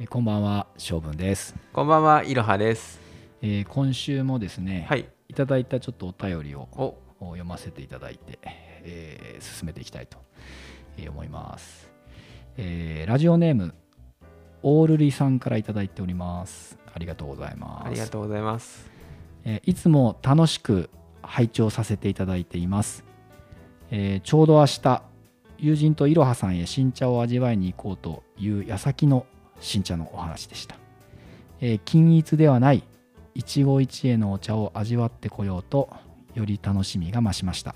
えーこんばんは、将軍です、こんばんは、いろはです。えー今週もですね、、はいい。ただいたちょっとお便りをお、読ませていただいて、えー進めていきたいとえー思います、えーラジオネーム、オールリさんからいただいております。ありがとうございます。ありがとうございます。えーいつも楽しく拝聴させていただいています、えーちょうど明日友人といろはさんへ新茶を味わいに行こうという矢先の新茶のお話でした、えー均一ではない一期一会のお茶を味わってこようとより楽しみが増しました、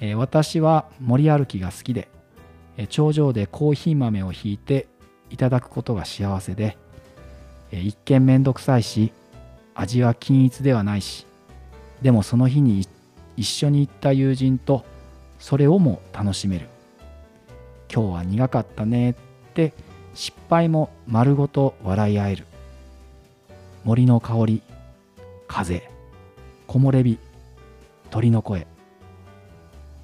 えー私は森歩きが好きで、えー頂上でコーヒー豆をひいていただくことが幸せで、え一見めんどくさいし味は均一ではないしでもその日に一緒に行った友人とそれをも楽しめる。今日は苦かったねって失敗も丸ごと笑い合える。森の香り風木漏れ日鳥の声。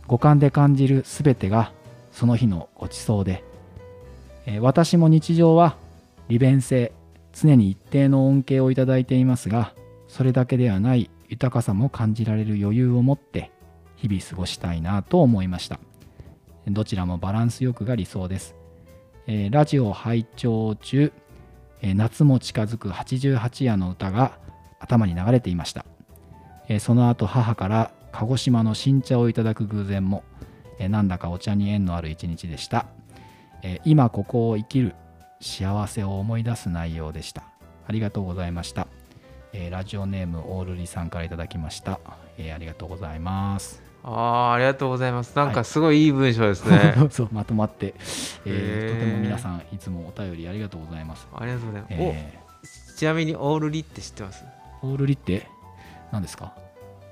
五感で感じるすべてがその日のごちそうで、え私も日常は利便性常に一定の恩恵をいただいていますがそれだけではない豊かさも感じられる余裕を持って日々過ごしたいなと思いました。どちらもバランスよくが理想です、えーラジオ拝聴中、えー夏も近づく88夜の歌が頭に流れていました、えーその後母から鹿児島の新茶をいただく偶然も、えなんだかお茶に縁のある一日でした、え今ここを生きる幸せを思い出す内容でした。ありがとうございました、えラジオネームオールリさんからいただきました、えありがとうございます。ああ、ありがとうございます。なんはいかすごいいい文章ですね。そうまとまって、えーとても皆さんいつもお便りありがとうございます、ありがとうございます。えお、ちなみにオールリって知ってます？ーオールリって何ですか？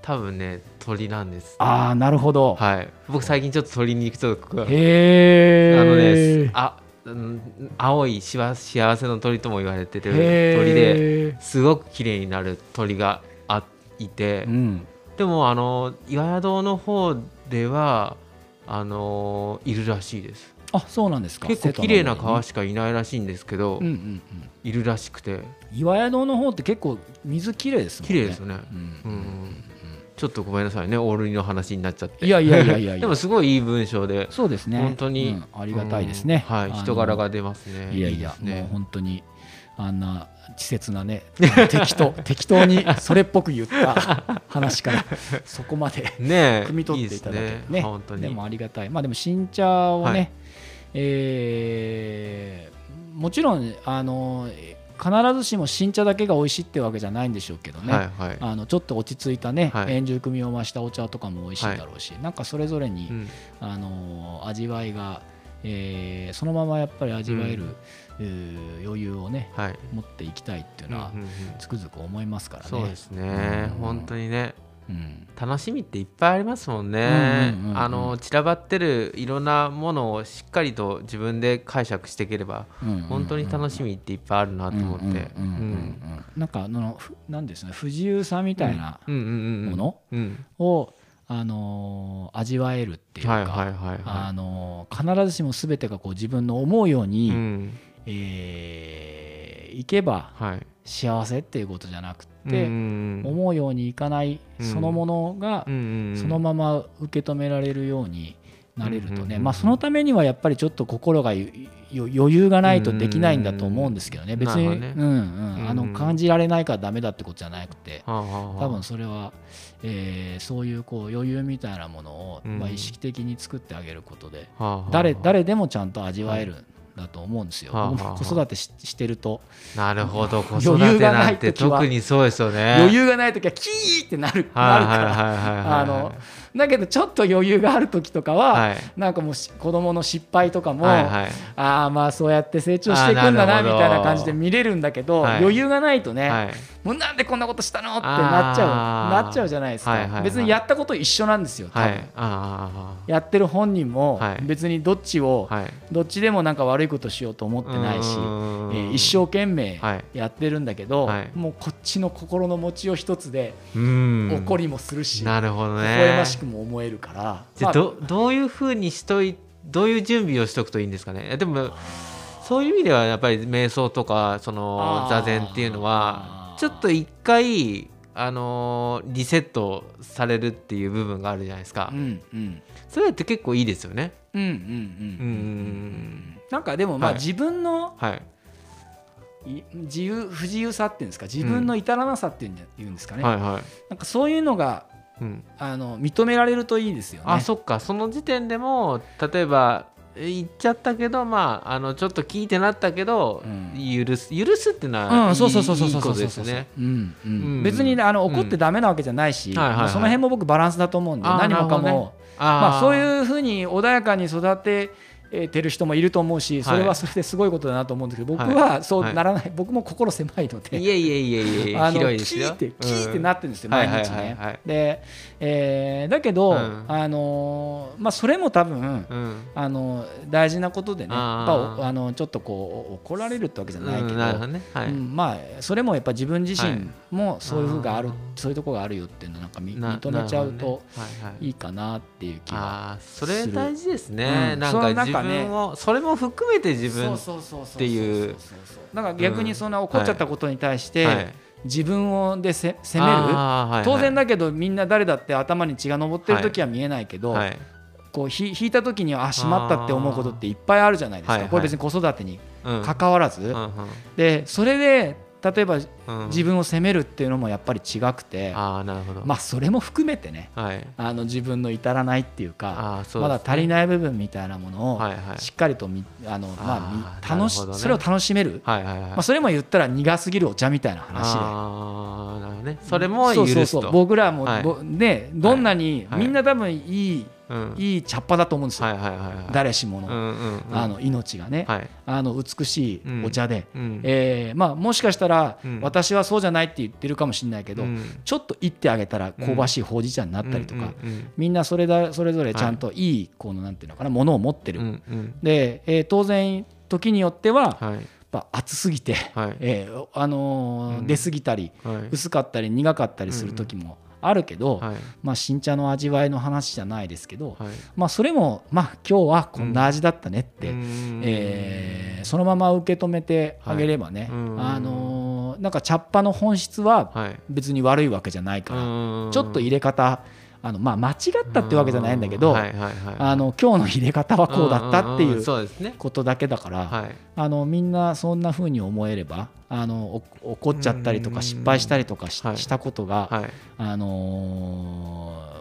多分ね、鳥なんです。ああなるほど、はい。僕最近ちょっと鳥に行くとこが、へえあのね、あ、うん青いしわ幸せの鳥とも言われてる鳥で、すごく綺麗になる鳥があいて、うんでもあの岩宿の方ではあのいるらしいです。あそうなんですか。結構綺麗な川ししかいないらしいんですけど、うんうんうん。いるらしくて。岩宿の方って結構水きれいですもんね。綺麗ですよね、うんうんちょっとごめんなさいね。オールリの話になっちゃって。いやいやいやいや でもすごいいい文章で。そうですね。本当に、うんありがたいですね、うんはい。人柄が出ますね。いやいやね。もう本当にあんな稚拙なね 適当適当にそれっぽく言った話から そこまでねえ汲み取っていただてね。本当に。でもありがたい。まあでも新茶をね、はい。えーもちろんあの必ずしも新茶だけが美味しいってわけじゃないんでしょうけどね、はいはい。あのちょっと落ち着いたね、はい。円熟味を増したお茶とかも美味しいだろうし、なんかそれぞれに、うん。あの味わいが、えーそのままやっぱり味わえる、うん。えー余裕をねはい。持っていきたいっていうのはつくづく思いますからね。そうですね。うん。本当にね。うん。楽しみっていっぱいありますもんね、あの散らばってるいろんなものをしっかりと自分で解釈していければうん本当に楽しみっていっぱいあるなと思って。なんかあのふなんですね。不自由さみたいなものうん。を、あのー味わえるっていうか、あのー必ずしも全てがこう自分の思うように、うんえーいけばはい。幸せっていうことじゃなくうんて、うん。思うようにいかないうん。そのものがそのまま受け止められるようになれるとね。まあそのためにはやっぱりちょっと心が余裕がないとできないんだと思うんですけどね。別にうんうん。あのうん。感じられないからダメだってことじゃなくて多分それはえーそういうこう余裕みたいなものをうんまあ意識的に作ってあげることで誰誰でもちゃんと味わえるんだと思うんですよ。はあはあ子育てししてると。なるほど。子育余裕がなてないんて特にそうですよね。余裕がない時はキーってなるなるからああのだけどちょっと余裕がある時とかは、はい。なんかもうし子供の失敗とかも、はいはい。ああまあそうやって成長していくんだなみたいな感じで見れるんだけど、はい。余裕がないとね、はい。もうなんでこんなことしたのってなっちゃうなっちゃうじゃないですか、はいはいはい。別にやったこと一緒なんですよやってる本人もはい。別にどっちを、どっちでもなんか悪いことしようと思ってないし、えうー一生懸命はい。やってるんだけど、はい。もうこっちの心の持ちよう一つでうん。怒りもするし、なるほど微ね笑ましくも思えるから、まあじゃあどどういうふうにしといどういう準備をしとくといいんですかね。でもそういう意味ではやっぱり瞑想とかその座禅っていうのはちょっと一回あのリセットされるっていう部分があるじゃないですか、うんうん。それって結構いいですよね。うんうんうんうんなんかでもまあはい。自分のはい。い自由不自由さっていうんですか。自分の至らなさっていうんですかね、はいはい、なんかそういうのがうん、あの認められるといいですよね。あそっか。その時点でも例えばえ言っちゃったけどまああのちょっと聞いてなったけど、うん。許す許すっていうのは、うん、いいそうそうそうそういいことですね。うんうん。うん。別にあのうん怒ってダメなわけじゃないし、はいはいその辺も僕バランスだと思うんで何もかも、ね。まあ、そうういうふうに穏やかに育ててる人もいると思うしそれはそれですごいことだなと思うんですけど、僕はそうならない、僕も心狭いので。いえいえいえいえあの広いですよ。キーってキーってなってるんですよ、うん毎日ねはいはいはい。はい。で、えーだけど、うん。あのーまあ、それも多分、うん。あの大事なことでねやあっぱあのちょっとこう怒られるってわけじゃないけど,、どね。まあそれもやっぱ自分自はい。身もそういうふうがある、そういうところがあるよっていうのをなんか認めちゃうといはい。かなっていう気がああそれ大事ですね、なんかか自ねそれも含めて自分っていう。だから逆にそんな怒っちゃったことに対して、はい。自分をでせ責める、はいはい。当然だけどみんな誰だって頭に血が上ってる時は見えないけど、はい。こうひ引いた時にはあしまったって思うことっていっぱいあるじゃないですか、これ別に子育てにうん。関わらず、うんうん。でそれで例えばうん自分を責めるっていうのもやっぱり違くて、ああなるほど、まあそれも含めてねはい。あの自分の至らないっていうかね。まだ足りない部分みたいなものをしっかりとみあの、まあ楽しそれを楽しめる、はいはいはい。まあ、それも言ったら苦すぎるお茶みたいな話で。ああなるほどね。それも許すとそうそうそう。僕らも、はい。ぼねどんなに、はい。みんな多分いい、うん。いい茶っ葉だと思うんですよ、はいはいはいはい。誰しもの,、うんうんうん。あの命がね、はい。あの美しいお茶で、うん。えーまあ、もしかしたら、うん。私はそうじゃないって言ってるかもしれないけど、うん。ちょっといってあげたら香ばしいほうじ茶になったりとか、うん。うん。みんなそれだそれぞれちゃんとい。いこのなんていうのかなものを持ってる、うんうん。で、えー当然時によっては、やっはいぱ熱すぎて、はい。えーあのーうん。出過ぎたりはい。薄かったり苦かったりする時もあるけど、はいまあ、新茶の味わいの話じゃないですけど、はい。まあ、それも、まあ、今日はこんな味だったねって、うん。えーそのまま受け止めてあげればね、あのーなんか茶っ葉の本質ははい。別に悪いわけじゃないから、うん。ちょっと入れ方あの、まあ、間違ったってわけじゃないんだけど、あの今日の入れ方はこうだったっていうことだけだから、はい。あのみんなそんな風に思えればあのお怒っちゃったりとかうん。失敗したりとかし,、たことが、はい。あのー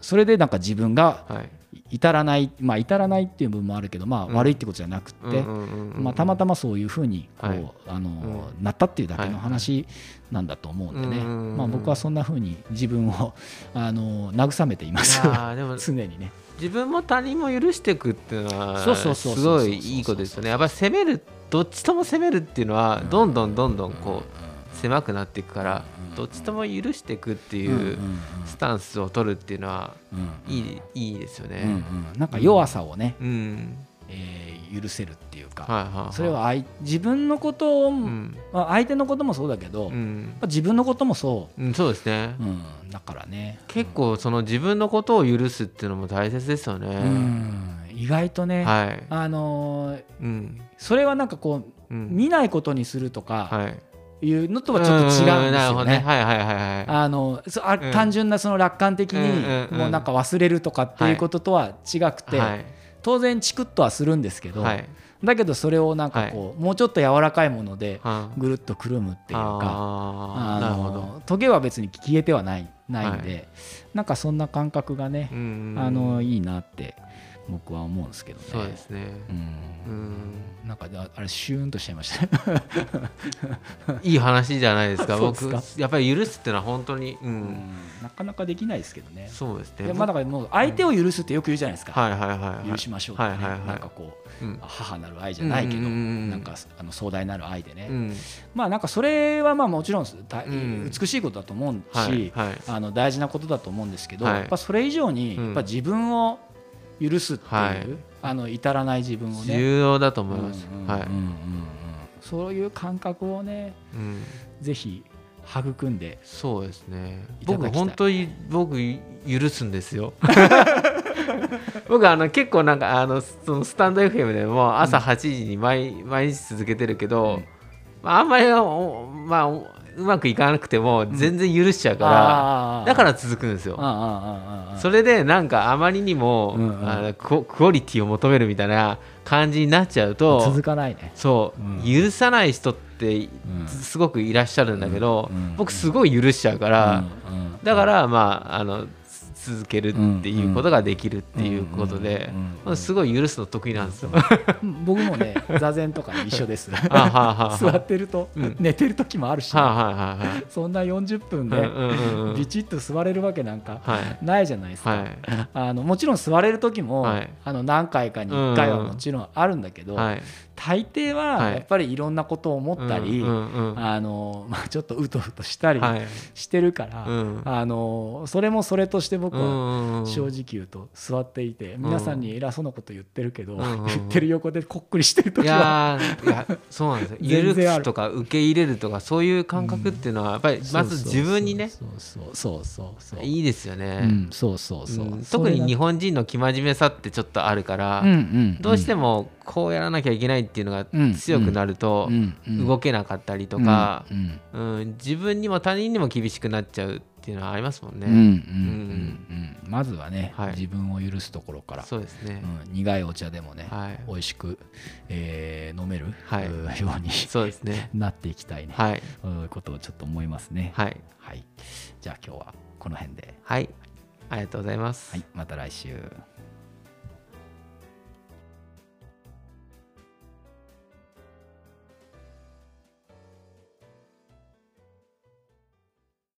それでなんか自分がはい至らないまあ至らないっていう部分もあるけどまあうん。悪いってことじゃなくって、まあ、たまたまそういうふうにこう、はい。あのーなったっていうだけの話なんだと思うんでね、うんまあ、僕はそんなふうに自分を、あのー慰めています。常にね。自分も他人も許していくっていうのはすごいいいことですよね。やっぱり攻めるどっちとも攻めるっていうのはどんどんどんどんこう狭くなっていくからどっちとも許していくってうんいうスタンスを取るっていうのはうんいいいいですようんね。うん。なんか弱さをね、うん。えー許せるっていうか、はいはいはい。それは相自分のことを、うん。まあ、相手のこともそうだけど、うん。ぱ自分のこともそう。んそうですね。だからね。結構その自分のことを許すっていうのも大切ですようね。ん、意外とね、はい。あのーうん。それはなんかこううん。見ないことにするとかはい。いうのとはちょっと違うんですよね。ね。はいはいはいはい。あのそあうん単純なその楽観的にもうなんか忘れるとかっていうこととは違くて、はい当然チクッとはするんですけど、はい。だけどそれをなんかこう、もうちょっと柔らかいものではぐるっとくるむっていうかあーなるほど。のトゲは別に消えてはないないんで、なんかそんな感覚がねう、んあのいいなって僕は思うんですけどね。そうですね。うんうんなんかああれシューンとしちゃいましたね。いい話じゃないですか。僕やっぱり許すってのは本当にううんんなかなかできないですけどね。そうですね。まあだからもう相手を許すってよく言うじゃないですか。はいはいはいはい。許しましょうとかね、はいはいはいなんかこううん母なる愛じゃないけど、なんかあの壮大なる愛でね、うんまあなんかそれはまあもちろん美しいことだと思うし、はいはいあの大事なことだと思うんですけど、はいやっぱそれ以上にうんやっぱ自分を許すっていう、はいあの至らない自分をね、重要だと思います。うんうんはいうんうん。うんそういう感覚をねうん。ぜひ育んでそうですね。僕本当に僕許すんですよ。僕あの結構なんかあのそのスタンド FM でも朝8時に毎,、毎日続けてるけど、うん。まあ、あんまりおまあおうまくいかなくても全然許しちゃうから、だから続くんですよ。それでなんかあまりにも、あのクオリティを求めるみたいな感じになっちゃうと続かないね。そう、うん。許さない人ってうんすごくいらっしゃるんだけど、僕すごい許しちゃうから、だからまああのつ続けるっていうことができるっていうことですごい許すの得意なんですよ。僕もね座禅とか一緒ですあはあはあ座ってると寝てる時もあるし、はいはいはいそんな40分でビチッと座れるわけなんかはいないじゃないですか、はいあのもちろん座れる時も、あの何回かに1回はもちろんあるんだけど、はい大抵はやっぱりいろんなことを思ったり、うんあのまあ、ちょっとうとうとしたりはいしてるから、うんあのそれもそれとして僕はうん正直言うと座っていて、皆さんに偉そうなこと言ってるけど、言ってる横でこっくりしてるい時は。いやそうなんですよ。許全然あるすとか受け入れるとかそういう感覚っていうのはやっぱりまず自分にね。そうそうそうそうそう。いいですよね、うん、そうそうそう、うん。特に日本本人の生真面目さってちょっとあるから、どうしてもこうやらなきゃいけないっていうのがうん強くなると動けなかったりとか、うん。うん。自分にも他人にも厳しくなっちゃうっていうのはありますもんね。うんうんうんうんうんまずはね、はい自分を許すところから、そうですね。うん、苦いお茶でもね、はい。美味しく、えー飲める、はいうようにそうですね。なっていきたいね、はい。うんことをちょっと思いますね。はい。はい、じゃあ今日はこの辺で、はい。ありがとうございます。はい、また来週。